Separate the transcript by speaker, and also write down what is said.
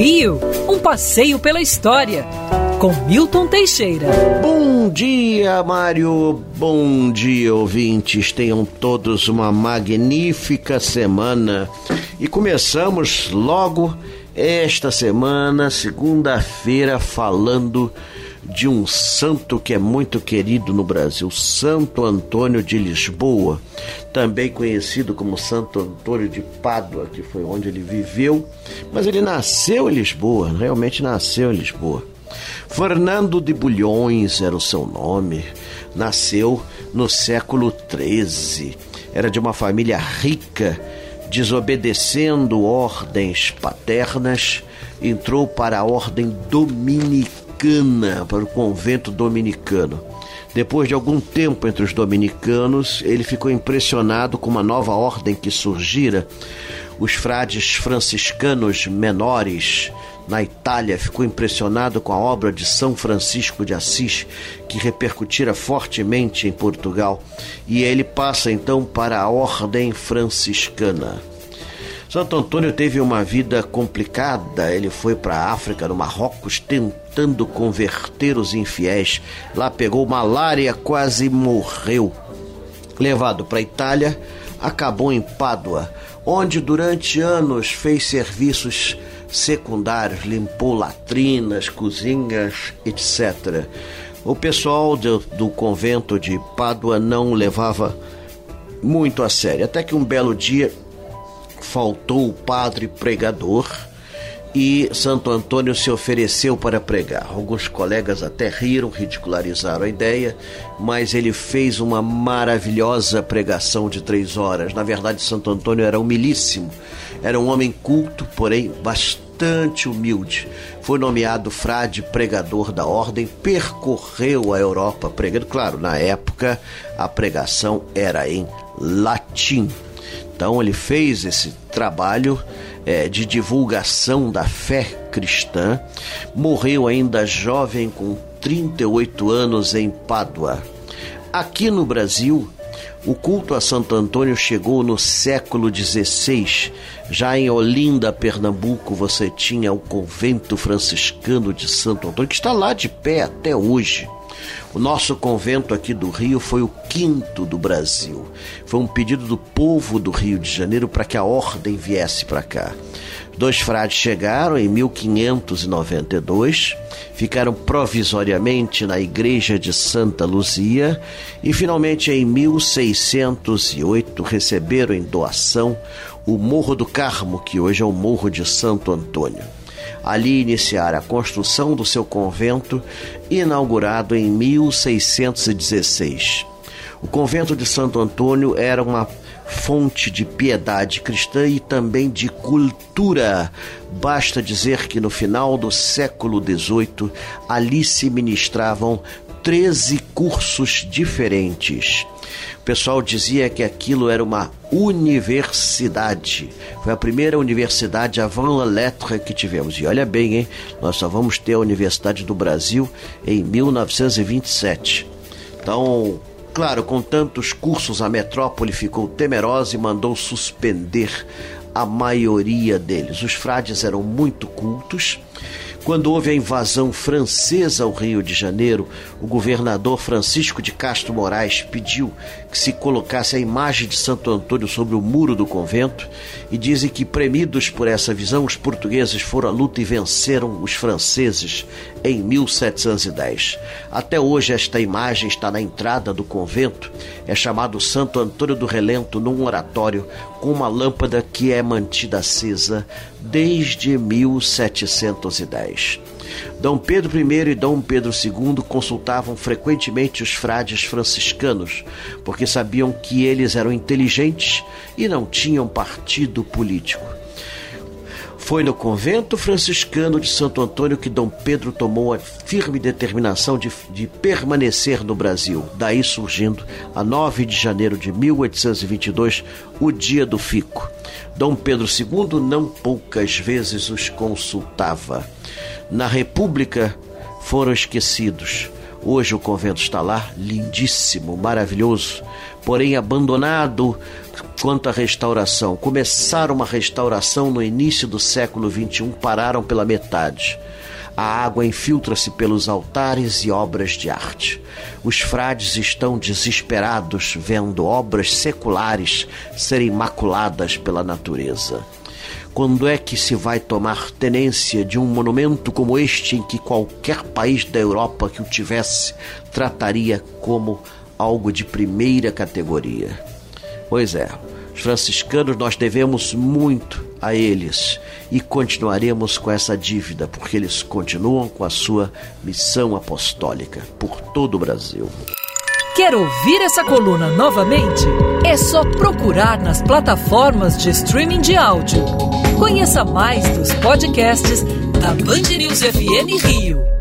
Speaker 1: Rio, um passeio pela história, com Milton Teixeira.
Speaker 2: Bom dia, Mário. Bom dia, ouvintes. Tenham todos uma magnífica semana. E começamos logo esta semana, segunda-feira, falando de um santo que é muito querido no Brasil, Santo Antônio de Lisboa, também conhecido como Santo Antônio de Pádua, que foi onde ele viveu, mas ele nasceu em Lisboa, realmente nasceu em Lisboa. Fernando de Bulhões era o seu nome, nasceu no século XIII, era de uma família rica, desobedecendo ordens paternas, entrou para a ordem dominicana dominicana, para o convento dominicano. Depois de algum tempo entre os dominicanos, ele ficou impressionado com uma nova ordem que surgira. Os frades franciscanos menores na Itália ficou impressionado com a obra de São Francisco de Assis, que repercutira fortemente em Portugal, e ele passa então para a ordem franciscana. Santo Antônio teve uma vida complicada. Ele foi para a África, no Marrocos, tentando converter os infiéis. Lá pegou malária, quase morreu. Levado para a Itália, acabou em Pádua, onde durante anos fez serviços secundários, limpou latrinas, cozinhas, etc. O pessoal do, do convento de Pádua não levava muito a sério, até que um belo dia faltou o padre pregador e Santo Antônio se ofereceu para pregar. Alguns colegas até riram, ridicularizaram a ideia, mas ele fez uma maravilhosa pregação de três horas. Na verdade, Santo Antônio era humilíssimo, era um homem culto, porém bastante humilde. Foi nomeado frade pregador da ordem, percorreu a Europa pregando. Claro, na época a pregação era em latim. Então ele fez esse trabalho é, de divulgação da fé cristã, morreu ainda jovem com 38 anos em Pádua. Aqui no Brasil, o culto a Santo Antônio chegou no século XVI. Já em Olinda, Pernambuco, você tinha o convento franciscano de Santo Antônio, que está lá de pé até hoje. O nosso convento aqui do Rio foi o quinto do Brasil. Foi um pedido do povo do Rio de Janeiro para que a ordem viesse para cá. Dois frades chegaram em 1592, ficaram provisoriamente na igreja de Santa Luzia e finalmente em 1608 receberam em doação o Morro do Carmo, que hoje é o Morro de Santo Antônio ali iniciar a construção do seu convento, inaugurado em 1616. O convento de Santo Antônio era uma fonte de piedade cristã e também de cultura. Basta dizer que no final do século XVIII ali se ministravam 13 cursos diferentes. Pessoal dizia que aquilo era uma universidade. Foi a primeira universidade avant la lettre que tivemos. E olha bem, hein? Nós só vamos ter a Universidade do Brasil em 1927. Então, claro, com tantos cursos, a metrópole ficou temerosa e mandou suspender a maioria deles. Os frades eram muito cultos quando houve a invasão francesa ao Rio de Janeiro, o governador Francisco de Castro Moraes pediu que se colocasse a imagem de Santo Antônio sobre o muro do convento e dizem que, premidos por essa visão, os portugueses foram à luta e venceram os franceses em 1710. Até hoje, esta imagem está na entrada do convento, é chamado Santo Antônio do Relento, num oratório com uma lâmpada que é mantida acesa desde 1710. Dom Pedro I e Dom Pedro II consultavam frequentemente os frades franciscanos, porque sabiam que eles eram inteligentes e não tinham partido político. Foi no convento franciscano de Santo Antônio que Dom Pedro tomou a firme determinação de, de, permanecer no Brasil. Daí surgindo, a 9 de janeiro de 1822, o Dia do Fico. Dom Pedro II não poucas vezes os consultava. Na República foram esquecidos. Hoje o convento está lá, lindíssimo, maravilhoso, porém abandonado Quanto à restauração, começaram uma restauração no início do século XXI, pararam pela metade. A água infiltra-se pelos altares e obras de arte. Os frades estão desesperados vendo obras seculares serem maculadas pela natureza. Quando é que se vai tomar tenência de um monumento como este, em que qualquer país da Europa que o tivesse trataria como algo de primeira categoria? Pois é, franciscanos nós devemos muito a eles e continuaremos com essa dívida, porque eles continuam com a sua missão apostólica por todo o Brasil.
Speaker 1: Quer ouvir essa coluna novamente? É só procurar nas plataformas de streaming de áudio. Conheça mais dos podcasts da Band News FM Rio.